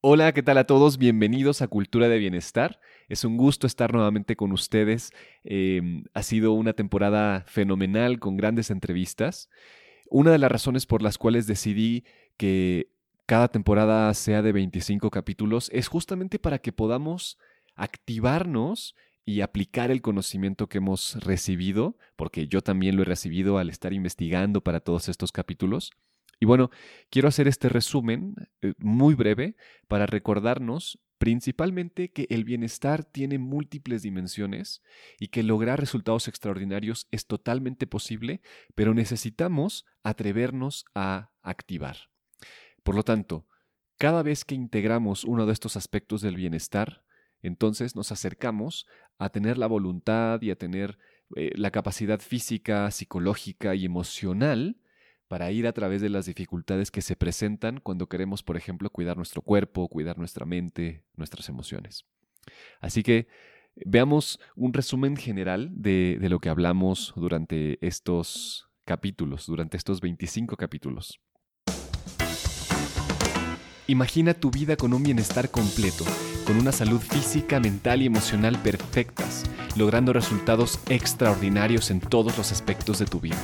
Hola, ¿qué tal a todos? Bienvenidos a Cultura de Bienestar. Es un gusto estar nuevamente con ustedes. Em, ha sido una temporada fenomenal con grandes entrevistas. Una de las razones por las cuales decidí que cada temporada sea de 25 capítulos es justamente para que podamos activarnos y aplicar el conocimiento que hemos recibido, porque yo también lo he recibido al estar investigando para todos estos capítulos. Y bueno, quiero hacer este resumen eh, muy breve para recordarnos principalmente que el bienestar tiene múltiples dimensiones y que lograr resultados extraordinarios es totalmente posible, pero necesitamos atrevernos a activar. Por lo tanto, cada vez que integramos uno de estos aspectos del bienestar, entonces nos acercamos a tener la voluntad y a tener eh, la capacidad física, psicológica y emocional para ir a través de las dificultades que se presentan cuando queremos, por ejemplo, cuidar nuestro cuerpo, cuidar nuestra mente, nuestras emociones. Así que veamos un resumen general de, lo que hablamos durante estos capítulos, durante estos 25 capítulos. Imagina tu vida con un bienestar completo, con una salud física, mental y emocional perfectas, logrando resultados extraordinarios en todos los aspectos de tu vida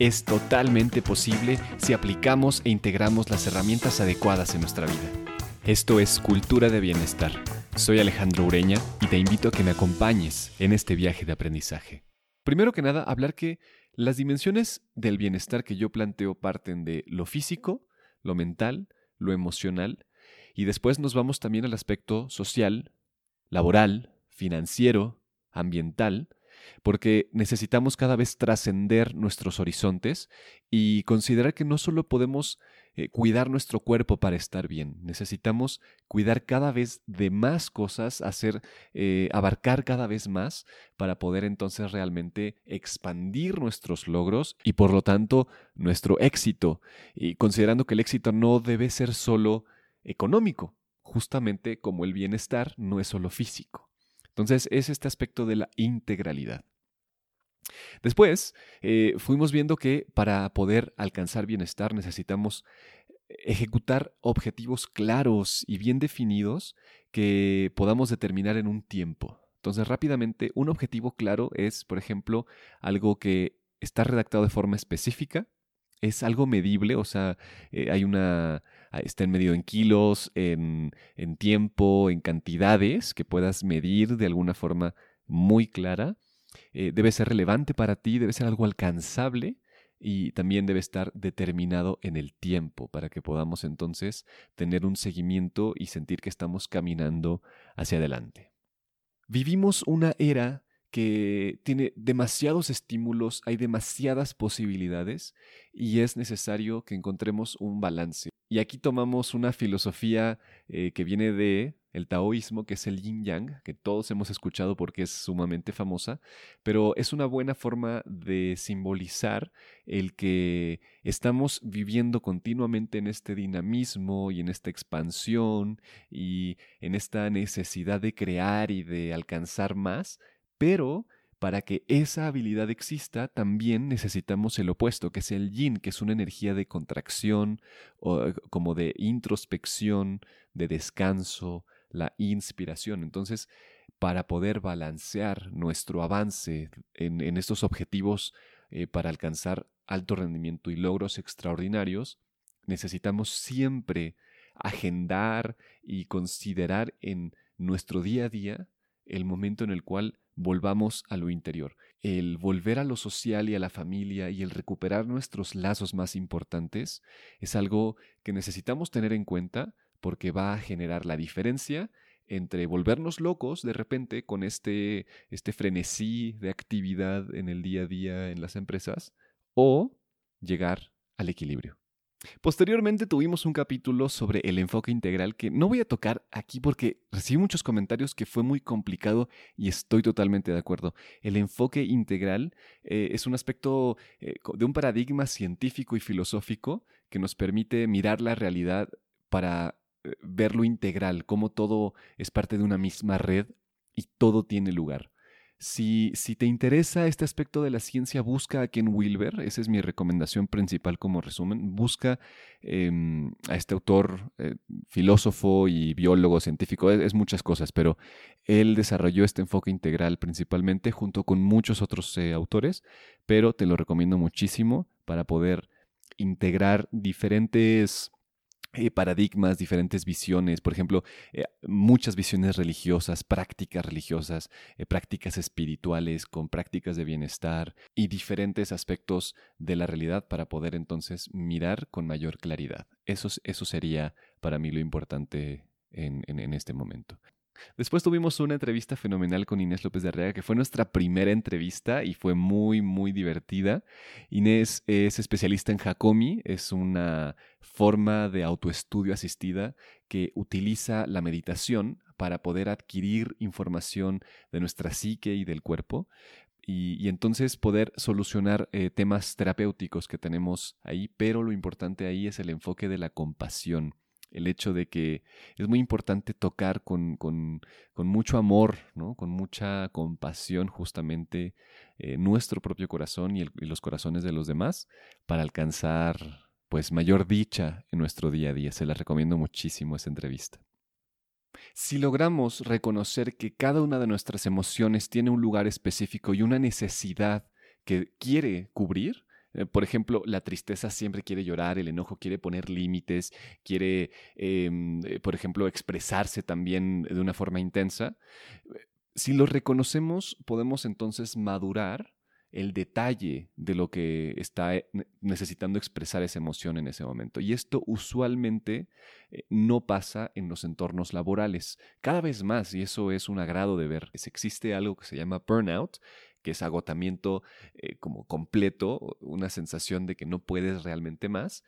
es totalmente posible si aplicamos e integramos las herramientas adecuadas en nuestra vida. Esto es Cultura de Bienestar. Soy Alejandro Ureña y te invito a que me acompañes en este viaje de aprendizaje. Primero que nada, hablar que las dimensiones del bienestar que yo planteo parten de lo físico, lo mental, lo emocional, y después nos vamos también al aspecto social, laboral, financiero, ambiental, porque necesitamos cada vez trascender nuestros horizontes y considerar que no solo podemos eh, cuidar nuestro cuerpo para estar bien, necesitamos cuidar cada vez de más cosas, hacer, eh, abarcar cada vez más para poder entonces realmente expandir nuestros logros y por lo tanto nuestro éxito, y considerando que el éxito no debe ser solo económico, justamente como el bienestar no es solo físico. Entonces es este aspecto de la integralidad. Después eh, fuimos viendo que para poder alcanzar bienestar necesitamos ejecutar objetivos claros y bien definidos que podamos determinar en un tiempo. Entonces rápidamente, un objetivo claro es, por ejemplo, algo que está redactado de forma específica, es algo medible, o sea, eh, hay una, ah, está medido en kilos, en, en tiempo, en cantidades que puedas medir de alguna forma muy clara. Eh, debe ser relevante para ti, debe ser algo alcanzable y también debe estar determinado en el tiempo para que podamos entonces tener un seguimiento y sentir que estamos caminando hacia adelante. Vivimos una era que tiene demasiados estímulos, hay demasiadas posibilidades y es necesario que encontremos un balance. Y aquí tomamos una filosofía eh, que viene de el taoísmo, que es el yin yang, que todos hemos escuchado porque es sumamente famosa, pero es una buena forma de simbolizar el que estamos viviendo continuamente en este dinamismo y en esta expansión y en esta necesidad de crear y de alcanzar más, pero para que esa habilidad exista, también necesitamos el opuesto, que es el yin, que es una energía de contracción, o eh, como de introspección, de descanso, la inspiración. Entonces, para poder balancear nuestro avance en, estos objetivos eh, para alcanzar alto rendimiento y logros extraordinarios, necesitamos siempre agendar y considerar en nuestro día a día el momento en el cual volvamos a lo interior. El volver a lo social y a la familia y el recuperar nuestros lazos más importantes es algo que necesitamos tener en cuenta porque va a generar la diferencia entre volvernos locos de repente con este, este frenesí de actividad en el día a día en las empresas o llegar al equilibrio. Posteriormente tuvimos un capítulo sobre el enfoque integral que no voy a tocar aquí porque recibí muchos comentarios que fue muy complicado y estoy totalmente de acuerdo. El enfoque integral eh, es un aspecto eh, de un paradigma científico y filosófico que nos permite mirar la realidad para eh, verlo integral, cómo todo es parte de una misma red y todo tiene lugar. Si, te interesa este aspecto de la ciencia, busca a Ken Wilber, esa es mi recomendación principal como resumen. Busca em, a este autor, eh, filósofo y biólogo científico, es, muchas cosas, pero él desarrolló este enfoque integral principalmente junto con muchos otros eh, autores, pero te lo recomiendo muchísimo para poder integrar diferentes eh, paradigmas, diferentes visiones, por ejemplo, eh, muchas visiones religiosas, prácticas religiosas, eh, prácticas espirituales con prácticas de bienestar y diferentes aspectos de la realidad para poder entonces mirar con mayor claridad. Eso, eso sería para mí lo importante en este momento. Después tuvimos una entrevista fenomenal con Inés López de Arriaga, que fue nuestra primera entrevista y fue muy, muy divertida. Inés es especialista en Hakomi, es una forma de autoestudio asistida que utiliza la meditación para poder adquirir información de nuestra psique y del cuerpo. Y, entonces poder solucionar eh, temas terapéuticos que tenemos ahí, pero lo importante ahí es el enfoque de la compasión el hecho de que es muy importante tocar con, mucho amor, ¿no? con mucha compasión justamente eh, nuestro propio corazón y, y, los corazones de los demás para alcanzar pues mayor dicha en nuestro día a día. Se la recomiendo muchísimo esa entrevista. Si logramos reconocer que cada una de nuestras emociones tiene un lugar específico y una necesidad que quiere cubrir, eh, por ejemplo, la tristeza siempre quiere llorar, el enojo quiere poner límites, quiere, em, eh, por ejemplo, expresarse también de una forma intensa. Si lo reconocemos, podemos entonces madurar el detalle de lo que está eh, necesitando expresar esa emoción en ese momento. Y esto usualmente no pasa en los entornos laborales. Cada vez más, y eso es un agrado de ver, existe algo que se llama burnout, que es agotamiento eh, como completo, una sensación de que no puedes realmente más.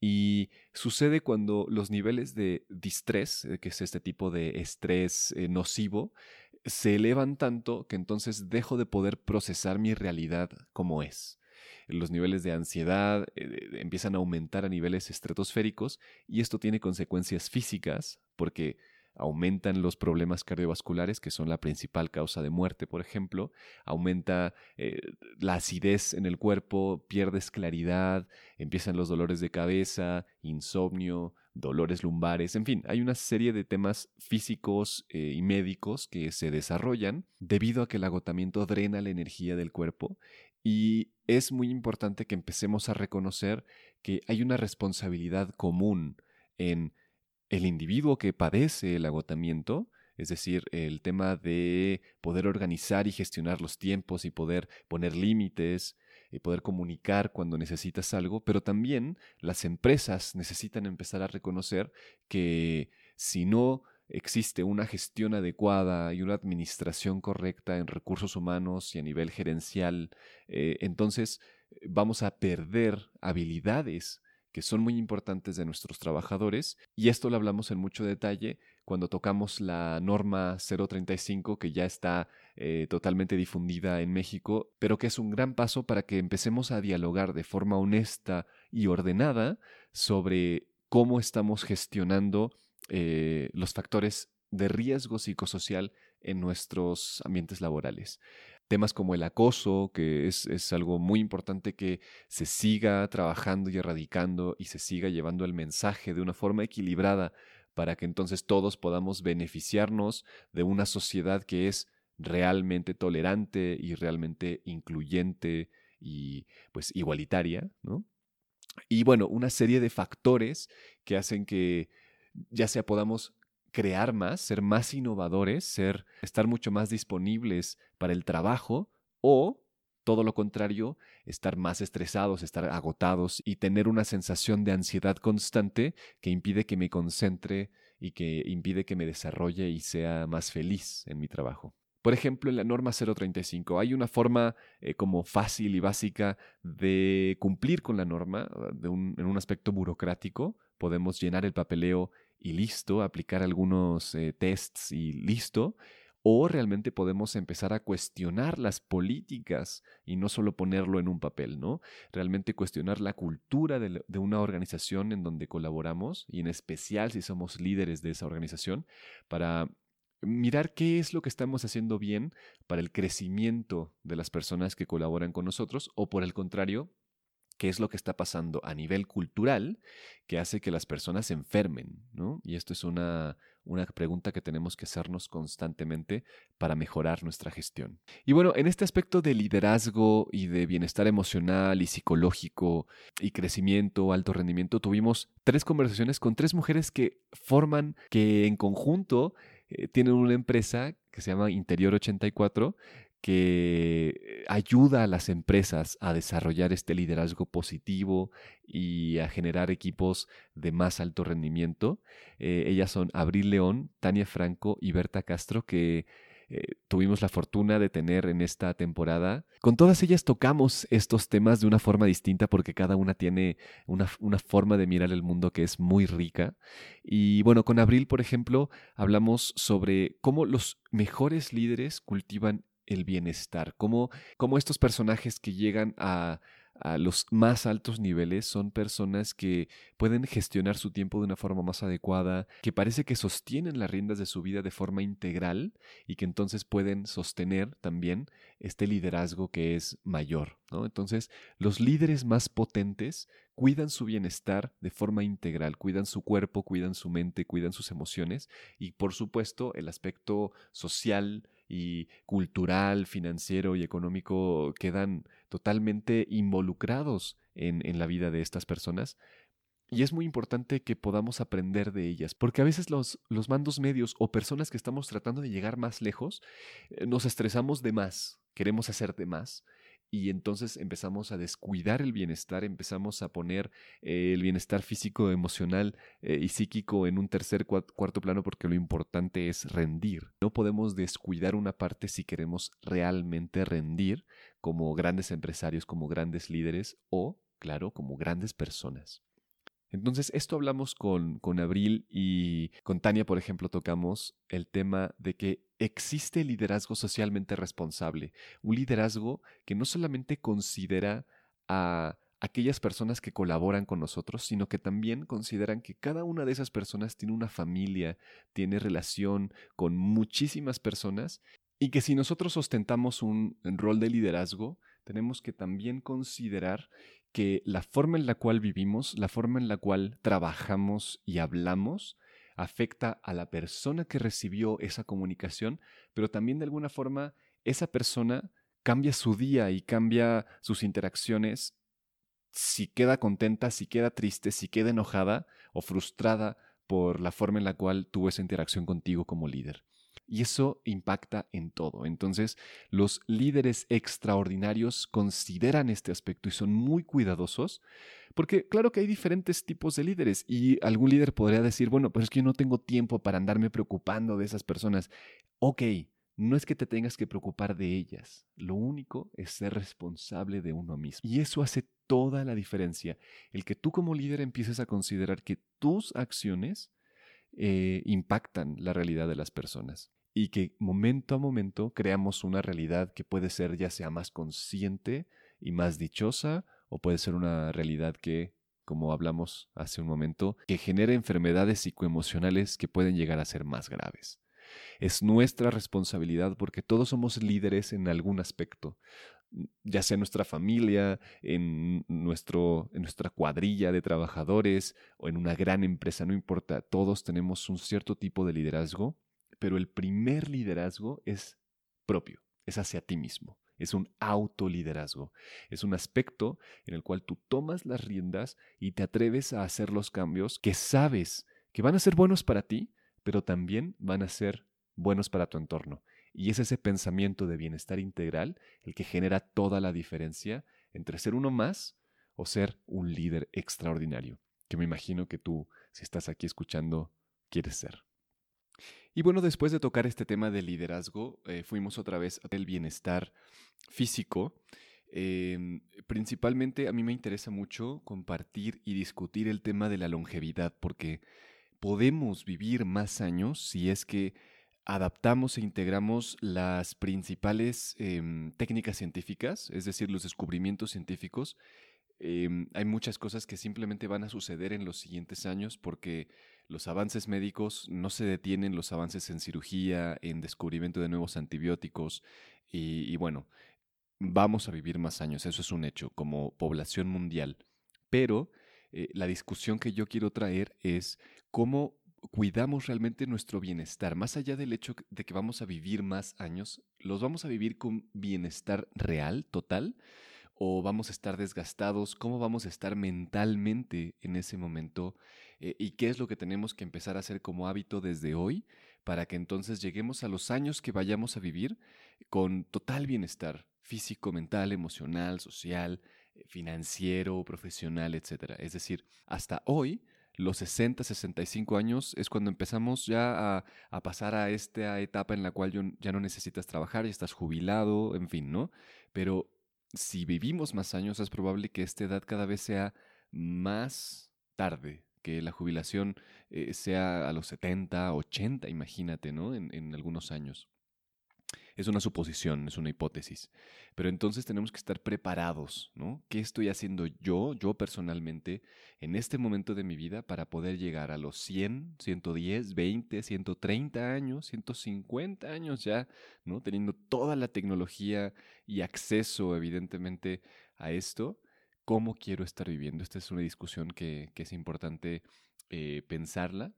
Y sucede cuando los niveles de distrés, eh, que es este tipo de estrés eh, nocivo, se elevan tanto que entonces dejo de poder procesar mi realidad como es los niveles de ansiedad empiezan a aumentar a niveles estratosféricos y esto tiene consecuencias físicas porque aumentan los problemas cardiovasculares, que son la principal causa de muerte, por ejemplo, aumenta eh, la acidez en el cuerpo, pierdes claridad, empiezan los dolores de cabeza, insomnio, dolores lumbares, en fin, hay una serie de temas físicos eh, y médicos que se desarrollan debido a que el agotamiento drena la energía del cuerpo y es muy importante que empecemos a reconocer que hay una responsabilidad común en el individuo que padece el agotamiento, es decir, el tema de poder organizar y gestionar los tiempos y poder poner límites y poder comunicar cuando necesitas algo, pero también las empresas necesitan empezar a reconocer que si no existe una gestión adecuada y una administración correcta en recursos humanos y a nivel gerencial, eh, entonces eh, vamos a perder habilidades que son muy importantes de nuestros trabajadores y esto lo hablamos en mucho detalle cuando tocamos la norma 035 que ya está eh, totalmente difundida en México, pero que es un gran paso para que empecemos a dialogar de forma honesta y ordenada sobre cómo estamos gestionando eh, los factores de riesgo psicosocial en nuestros ambientes laborales temas como el acoso, que es, algo muy importante que se siga trabajando y erradicando y se siga llevando el mensaje de una forma equilibrada para que entonces todos podamos beneficiarnos de una sociedad que es realmente tolerante y realmente incluyente y pues igualitaria, ¿no? Y bueno, una serie de factores que hacen que ya sea podamos crear más, ser más innovadores, ser, estar mucho más disponibles para el trabajo o todo lo contrario, estar más estresados, estar agotados y tener una sensación de ansiedad constante que impide que me concentre y que impide que me desarrolle y sea más feliz en mi trabajo. Por ejemplo, en la norma 035 hay una forma eh, como fácil y básica de cumplir con la norma de en un aspecto burocrático. Podemos llenar el papeleo y listo, aplicar algunos eh, tests y listo, o realmente podemos empezar a cuestionar las políticas y no solo ponerlo en un papel, ¿no? Realmente cuestionar la cultura de, de, una organización en donde colaboramos y en especial si somos líderes de esa organización para mirar qué es lo que estamos haciendo bien para el crecimiento de las personas que colaboran con nosotros o por el contrario, qué es lo que está pasando a nivel cultural que hace que las personas se enfermen, ¿no? Y esto es una, una pregunta que tenemos que hacernos constantemente para mejorar nuestra gestión. Y bueno, en este aspecto de liderazgo y de bienestar emocional y psicológico y crecimiento, alto rendimiento, tuvimos tres conversaciones con tres mujeres que forman, que en conjunto eh, tienen una empresa que se llama Interior 84, que ayuda a las empresas a desarrollar este liderazgo positivo y a generar equipos de más alto rendimiento. Eh, ellas son Abril León, Tania Franco y Berta Castro, que eh, tuvimos la fortuna de tener en esta temporada. Con todas ellas tocamos estos temas de una forma distinta porque cada una tiene una, una, forma de mirar el mundo que es muy rica. Y bueno, con Abril, por ejemplo, hablamos sobre cómo los mejores líderes cultivan el bienestar, cómo, estos personajes que llegan a, a los más altos niveles son personas que pueden gestionar su tiempo de una forma más adecuada, que parece que sostienen las riendas de su vida de forma integral y que entonces pueden sostener también este liderazgo que es mayor. Entonces, los líderes más potentes cuidan su bienestar de forma integral, cuidan su cuerpo, cuidan su mente, cuidan sus emociones y por supuesto el aspecto social, cultural, financiero y económico quedan totalmente involucrados en, la vida de estas personas. Y es muy importante que podamos aprender de ellas, porque a veces los, los mandos medios o personas que estamos tratando de llegar más lejos, eh, nos estresamos de más, queremos hacer de más y entonces empezamos a descuidar el bienestar, empezamos a poner eh, el bienestar físico, emocional eh, y psíquico en un tercer, cuarto plano porque lo importante es rendir. No podemos descuidar una parte si queremos realmente rendir como grandes empresarios, como grandes líderes o, claro, como grandes personas. Entonces, esto hablamos con, con Abril y con Tania, por ejemplo, tocamos el tema de que existe liderazgo socialmente responsable, un liderazgo que no solamente considera a aquellas personas que colaboran con nosotros, sino que también consideran que cada una de esas personas tiene una familia, tiene relación con muchísimas personas y que si nosotros ostentamos un rol de liderazgo, tenemos que también considerar que la forma en la cual vivimos, la forma en la cual trabajamos y hablamos, afecta a la persona que recibió esa comunicación, pero también de alguna forma esa persona cambia su día y cambia sus interacciones si queda contenta, si queda triste, si queda enojada o frustrada por la forma en la cual tuvo esa interacción contigo como líder. Y eso impacta en todo. Entonces, los líderes extraordinarios consideran este aspecto y son muy cuidadosos, porque claro que hay diferentes tipos de líderes y algún líder podría decir, bueno, pues es que yo no tengo tiempo para andarme preocupando de esas personas. Ok, no es que te tengas que preocupar de ellas, lo único es ser responsable de uno mismo. Y eso hace toda la diferencia, el que tú como líder empieces a considerar que tus acciones eh, impactan la realidad de las personas y que momento a momento creamos una realidad que puede ser ya sea más consciente y más dichosa o puede ser una realidad que, como hablamos hace un momento, que genera enfermedades psicoemocionales que pueden llegar a ser más graves. Es nuestra responsabilidad porque todos somos líderes en algún aspecto ya sea en nuestra familia, en, nuestro, en nuestra cuadrilla de trabajadores o en una gran empresa, no importa, todos tenemos un cierto tipo de liderazgo, pero el primer liderazgo es propio, es hacia ti mismo. Es un autoliderazgo. Es un aspecto en el cual tú tomas las riendas y te atreves a hacer los cambios que sabes que van a ser buenos para ti, pero también van a ser buenos para tu entorno. Y es ese pensamiento de bienestar integral el que genera toda la diferencia entre ser uno más o ser un líder extraordinario, que me imagino que tú, si estás aquí escuchando, quieres ser. Y bueno, después de tocar este tema del liderazgo, eh, fuimos otra vez al bienestar físico. Em, principalmente a mí me interesa mucho compartir y discutir el tema de la longevidad, porque podemos vivir más años si es que adaptamos e integramos las principales em, técnicas científicas, es decir, los descubrimientos científicos, Em, hay muchas cosas que simplemente van a suceder en los siguientes años porque los avances médicos no se detienen, los avances en cirugía, en descubrimiento de nuevos antibióticos y, bueno, vamos a vivir más años, eso es un hecho como población mundial. Pero eh, la discusión que yo quiero traer es cómo cuidamos realmente nuestro bienestar, más allá del hecho de que vamos a vivir más años, los vamos a vivir con bienestar real, total, o vamos a estar desgastados, cómo vamos a estar mentalmente en ese momento eh, y qué es lo que tenemos que empezar a hacer como hábito desde hoy para que entonces lleguemos a los años que vayamos a vivir con total bienestar físico, mental, emocional, social, eh, financiero, profesional, etc. Es decir, hasta hoy los 60, 65 años es cuando empezamos ya a, a, pasar a esta etapa en la cual ya no necesitas trabajar, ya estás jubilado, en fin, ¿no? Pero si vivimos más años, es probable que esta edad cada vez sea más tarde, que la jubilación eh, sea a los 70, 80, imagínate, ¿no? en algunos años. Es una suposición, es una hipótesis. Pero entonces tenemos que estar preparados, ¿no? ¿Qué estoy haciendo yo, yo personalmente, en este momento de mi vida para poder llegar a los 100, 110, 20, 130 años, 150 años ya, ¿no? Teniendo toda la tecnología y acceso, evidentemente, a esto. ¿Cómo quiero estar viviendo? Esta es una discusión que, es importante eh, pensarla.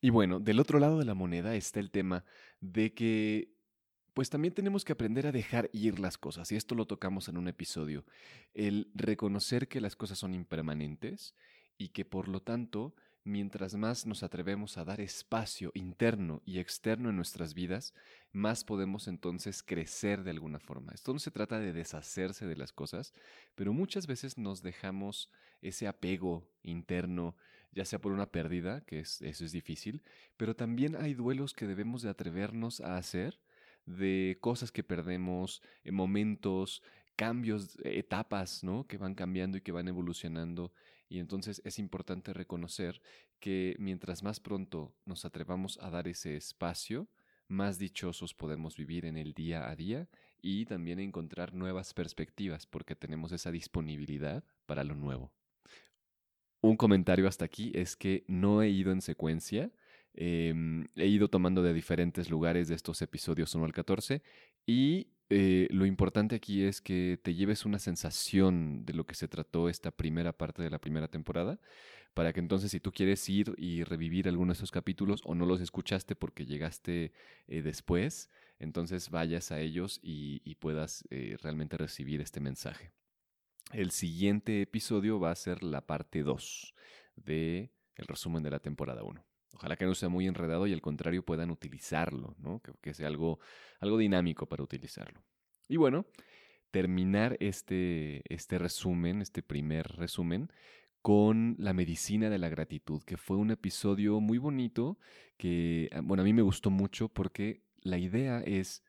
Y bueno, del otro lado de la moneda está el tema de que pues también tenemos que aprender a dejar ir las cosas, y esto lo tocamos en un episodio, el reconocer que las cosas son impermanentes y que por lo tanto, mientras más nos atrevemos a dar espacio interno y externo en nuestras vidas, más podemos entonces crecer de alguna forma. Esto no se trata de deshacerse de las cosas, pero muchas veces nos dejamos ese apego interno, ya sea por una pérdida, que es, eso es difícil, pero también hay duelos que debemos de atrevernos a hacer de cosas que perdemos, eh, momentos, cambios, etapas, ¿no? Que van cambiando y que van evolucionando. Y entonces es importante reconocer que mientras más pronto nos atrevamos a dar ese espacio, más dichosos podemos vivir en el día a día y también encontrar nuevas perspectivas porque tenemos esa disponibilidad para lo nuevo. Un comentario hasta aquí es que no he ido en secuencia, Em, he ido tomando de diferentes lugares de estos episodios 1 al 14 y eh, lo importante aquí es que te lleves una sensación de lo que se trató esta primera parte de la primera temporada, para que entonces si tú quieres ir y revivir alguno de esos capítulos o no los escuchaste porque llegaste eh, después, entonces vayas a ellos y, puedas eh, realmente recibir este mensaje. El siguiente episodio va a ser la parte 2 de el resumen de la temporada 1. Ojalá que no sea muy enredado y al contrario puedan utilizarlo, ¿no? que, sea algo, algo dinámico para utilizarlo. Y bueno, terminar este, este resumen, este primer resumen, con la medicina de la gratitud, que fue un episodio muy bonito, que, ah, bueno, a mí me gustó mucho porque la idea es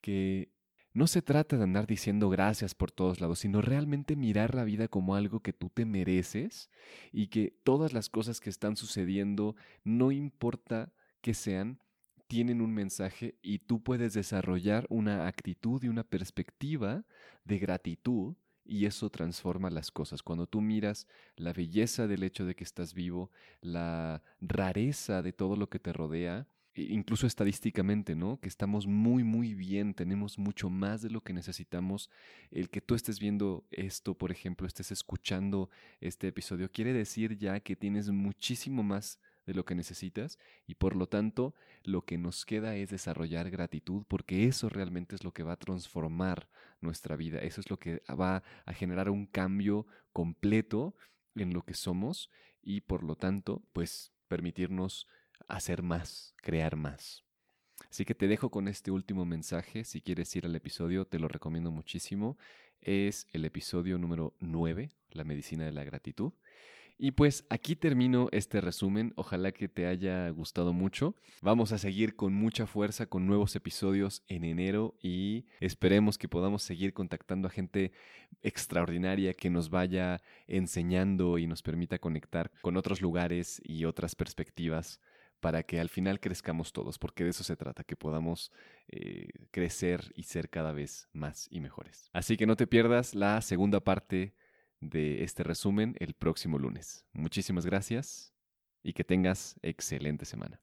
que no se trata de andar diciendo gracias por todos lados, sino realmente mirar la vida como algo que tú te mereces y que todas las cosas que están sucediendo, no importa que sean, tienen un mensaje y tú puedes desarrollar una actitud y una perspectiva de gratitud y eso transforma las cosas. Cuando tú miras la belleza del hecho de que estás vivo, la rareza de todo lo que te rodea, incluso estadísticamente, ¿no? Que estamos muy, muy bien, tenemos mucho más de lo que necesitamos. El que tú estés viendo esto, por ejemplo, estés escuchando este episodio, quiere decir ya que tienes muchísimo más de lo que necesitas y por lo tanto lo que nos queda es desarrollar gratitud porque eso realmente es lo que va a transformar nuestra vida, eso es lo que va a generar un cambio completo en lo que somos y por lo tanto pues permitirnos hacer más, crear más. Así que te dejo con este último mensaje. Si quieres ir al episodio, te lo recomiendo muchísimo. Es el episodio número 9, La medicina de la gratitud. Y pues aquí termino este resumen. Ojalá que te haya gustado mucho. Vamos a seguir con mucha fuerza con nuevos episodios en enero y esperemos que podamos seguir contactando a gente extraordinaria que nos vaya enseñando y nos permita conectar con otros lugares y otras perspectivas para que al final crezcamos todos, porque de eso se trata, que podamos eh, crecer y ser cada vez más y mejores. Así que no te pierdas la segunda parte de este resumen el próximo lunes. Muchísimas gracias y que tengas excelente semana.